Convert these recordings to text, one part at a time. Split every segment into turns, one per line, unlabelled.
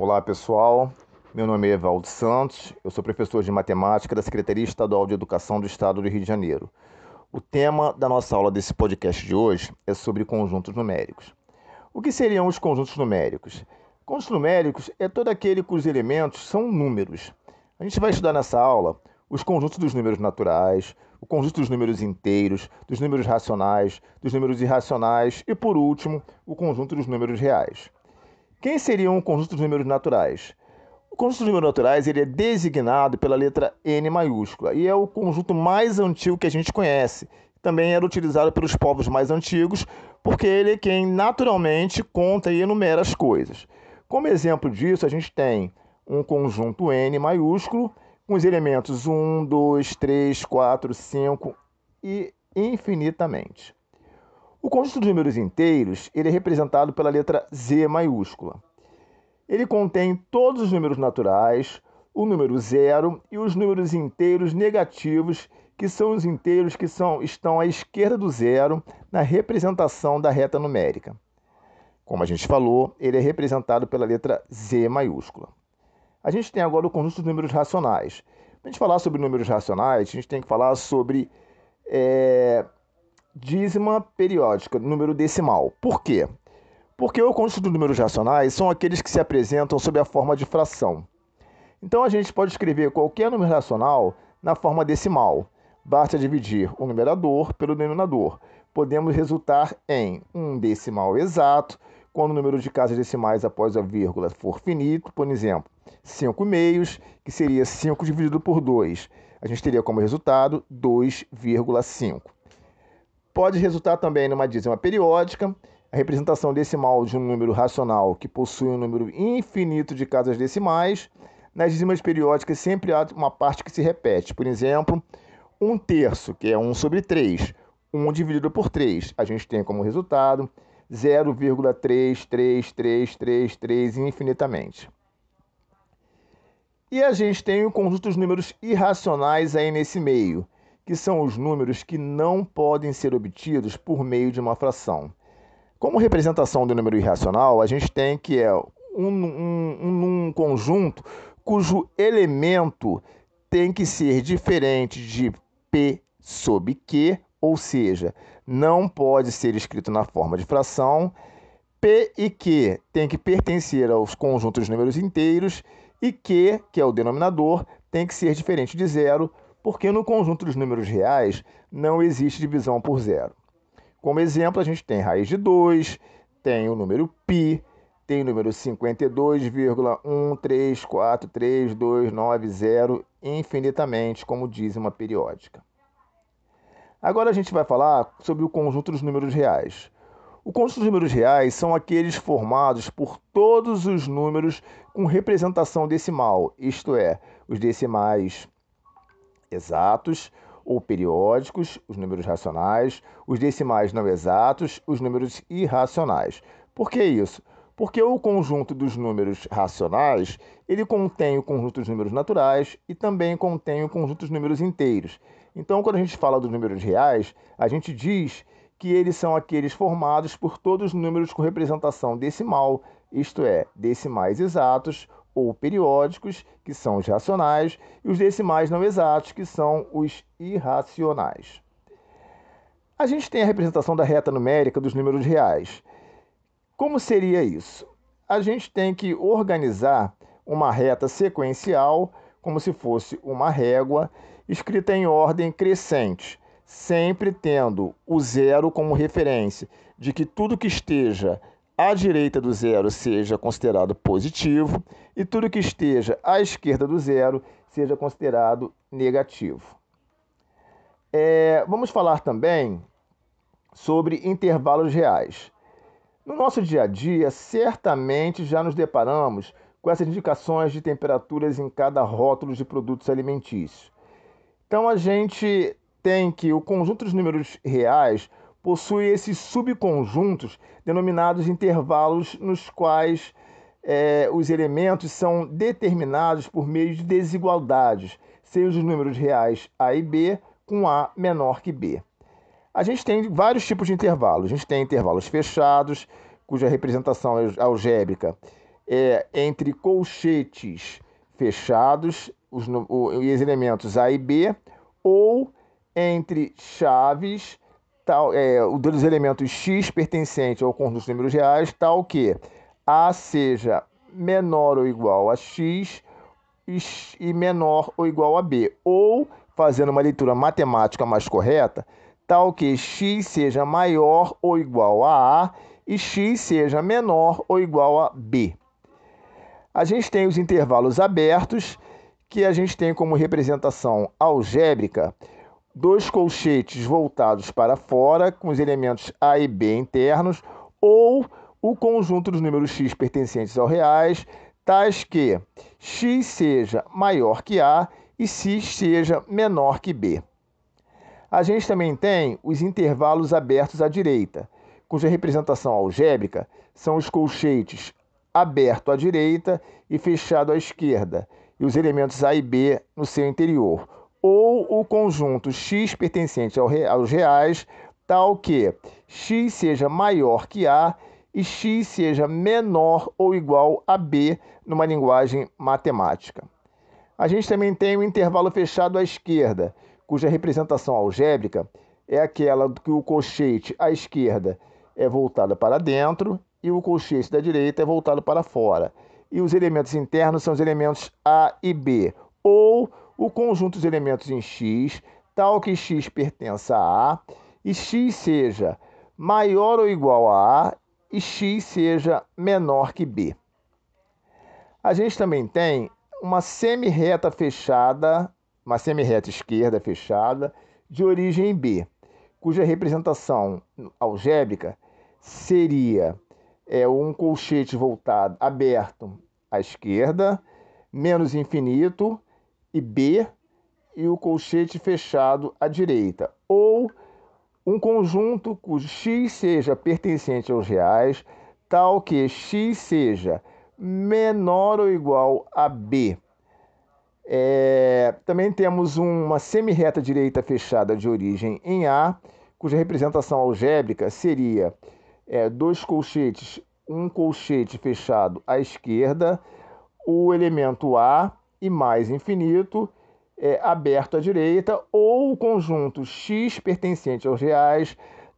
Olá pessoal, meu nome é Evaldo Santos, eu sou professor de matemática da Secretaria Estadual de Educação do Estado do Rio de Janeiro. O tema da nossa aula desse podcast de hoje é sobre conjuntos numéricos. O que seriam os conjuntos numéricos? Conjuntos numéricos é todo aquele cujos elementos são números. A gente vai estudar nessa aula os conjuntos dos números naturais, o conjunto dos números inteiros, dos números racionais, dos números irracionais e, por último, o conjunto dos números reais. Quem seriam o conjunto dos números naturais? O conjunto dos números naturais ele é designado pela letra N maiúscula e é o conjunto mais antigo que a gente conhece. Também era utilizado pelos povos mais antigos, porque ele é quem naturalmente conta e enumera as coisas. Como exemplo disso, a gente tem um conjunto N maiúsculo com os elementos 1, 2, 3, 4, 5 e infinitamente. O conjunto de números inteiros ele é representado pela letra Z maiúscula. Ele contém todos os números naturais, o número zero e os números inteiros negativos, que são os inteiros que são, estão à esquerda do zero na representação da reta numérica. Como a gente falou, ele é representado pela letra Z maiúscula. A gente tem agora o conjunto de números racionais. Para a gente falar sobre números racionais, a gente tem que falar sobre é, dízima periódica, número decimal. Por quê? Porque o conjunto de números racionais são aqueles que se apresentam sob a forma de fração. Então a gente pode escrever qualquer número racional na forma decimal. Basta dividir o numerador pelo denominador. Podemos resultar em um decimal exato, quando o número de casas decimais após a vírgula for finito, por exemplo, 5 meios, que seria 5 dividido por 2. A gente teria como resultado 2,5 pode resultar também numa dízima periódica, a representação decimal de um número racional que possui um número infinito de casas decimais. Nas dízimas periódicas sempre há uma parte que se repete. Por exemplo, um terço, que é 1 sobre 3. 1 dividido por 3. A gente tem como resultado 0,333333 infinitamente. E a gente tem o conjunto dos números irracionais aí nesse meio que são os números que não podem ser obtidos por meio de uma fração. Como representação do número irracional, a gente tem que é um, um, um conjunto cujo elemento tem que ser diferente de P sob Q, ou seja, não pode ser escrito na forma de fração. P e Q tem que pertencer aos conjuntos de números inteiros e Q, que é o denominador, tem que ser diferente de zero, porque no conjunto dos números reais não existe divisão por zero. Como exemplo, a gente tem raiz de 2, tem o número π, tem o número 52,1343290 infinitamente como dízima periódica. Agora a gente vai falar sobre o conjunto dos números reais. O conjunto dos números reais são aqueles formados por todos os números com representação decimal, isto é, os decimais exatos ou periódicos, os números racionais, os decimais não exatos, os números irracionais. Por que isso? Porque o conjunto dos números racionais, ele contém o conjunto dos números naturais e também contém o conjunto dos números inteiros. Então, quando a gente fala dos números reais, a gente diz que eles são aqueles formados por todos os números com representação decimal, isto é, decimais exatos ou periódicos, que são os racionais, e os decimais não exatos, que são os irracionais. A gente tem a representação da reta numérica dos números reais. Como seria isso? A gente tem que organizar uma reta sequencial, como se fosse uma régua, escrita em ordem crescente, sempre tendo o zero como referência, de que tudo que esteja à direita do zero seja considerado positivo e tudo que esteja à esquerda do zero seja considerado negativo. É, vamos falar também sobre intervalos reais. No nosso dia a dia, certamente já nos deparamos com essas indicações de temperaturas em cada rótulo de produtos alimentícios. Então a gente tem que o conjunto dos números reais possui esses subconjuntos denominados intervalos, nos quais é, os elementos são determinados por meio de desigualdades, sejam os números reais A e B com A menor que B. A gente tem vários tipos de intervalos. A gente tem intervalos fechados, cuja representação algébrica é, entre colchetes fechados, os, os elementos A e B, ou entre chaves, tal, é, dos elementos x pertencente ao conjunto de números reais, tal que A seja menor ou igual a x e menor ou igual a b, ou fazendo uma leitura matemática mais correta, tal que x seja maior ou igual a a e x seja menor ou igual a b. A gente tem os intervalos abertos, que a gente tem como representação algébrica dois colchetes voltados para fora, com os elementos a e b internos, ou o conjunto dos números x pertencentes ao reais, tais que x seja maior que a e x seja menor que b. A gente também tem os intervalos abertos à direita, cuja representação algébrica são os colchetes aberto à direita e fechado à esquerda, e os elementos A e B no seu interior, ou o conjunto x pertencente aos reais, tal que x seja maior que A e x seja menor ou igual a b numa linguagem matemática. A gente também tem o intervalo fechado à esquerda, cuja representação algébrica é aquela que o colchete à esquerda é voltado para dentro e o colchete da direita é voltado para fora. E os elementos internos são os elementos A e B, ou o conjunto dos elementos em x, tal que x pertença a A e x seja maior ou igual a A e x seja menor que b. A gente também tem uma semi-reta fechada, uma semi-reta esquerda fechada, de origem b, cuja representação algébrica seria é, um colchete voltado aberto à esquerda, menos infinito, e b, e o colchete fechado à direita, ou um conjunto cujo x seja pertencente aos reais, tal que x seja menor ou igual a b. É, também temos uma semirreta direita fechada de origem em A, cuja representação algébrica seria é, dois colchetes, um colchete fechado à esquerda, o elemento A e mais infinito, é, aberto à direita, ou o conjunto x pertencente aos reais,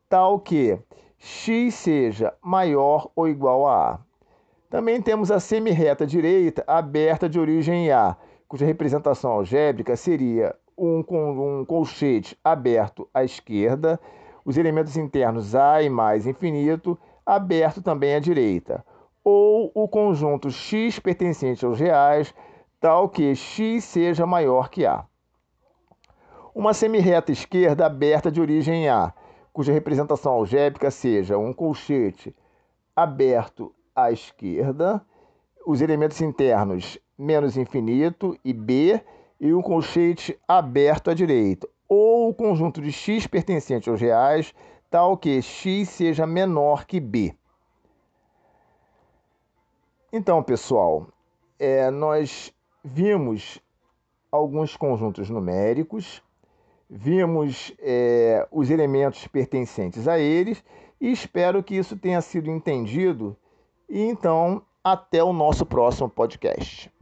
tal que x seja maior ou igual a A. Também temos a semirreta direita aberta de origem A, cuja representação algébrica seria um, um colchete aberto à esquerda, os elementos internos A e mais infinito, aberto também à direita, ou o conjunto x pertencente aos reais, tal que x seja maior que A. Uma semirreta esquerda aberta de origem A, cuja representação algébrica seja um colchete aberto à esquerda, os elementos internos menos infinito e B, e um colchete aberto à direita, ou o conjunto de x pertencente aos reais, tal que x seja menor que B. Então, pessoal, é, nós vimos alguns conjuntos numéricos, vimos é, os elementos pertencentes a eles e espero que isso tenha sido entendido. E então, até o nosso próximo podcast.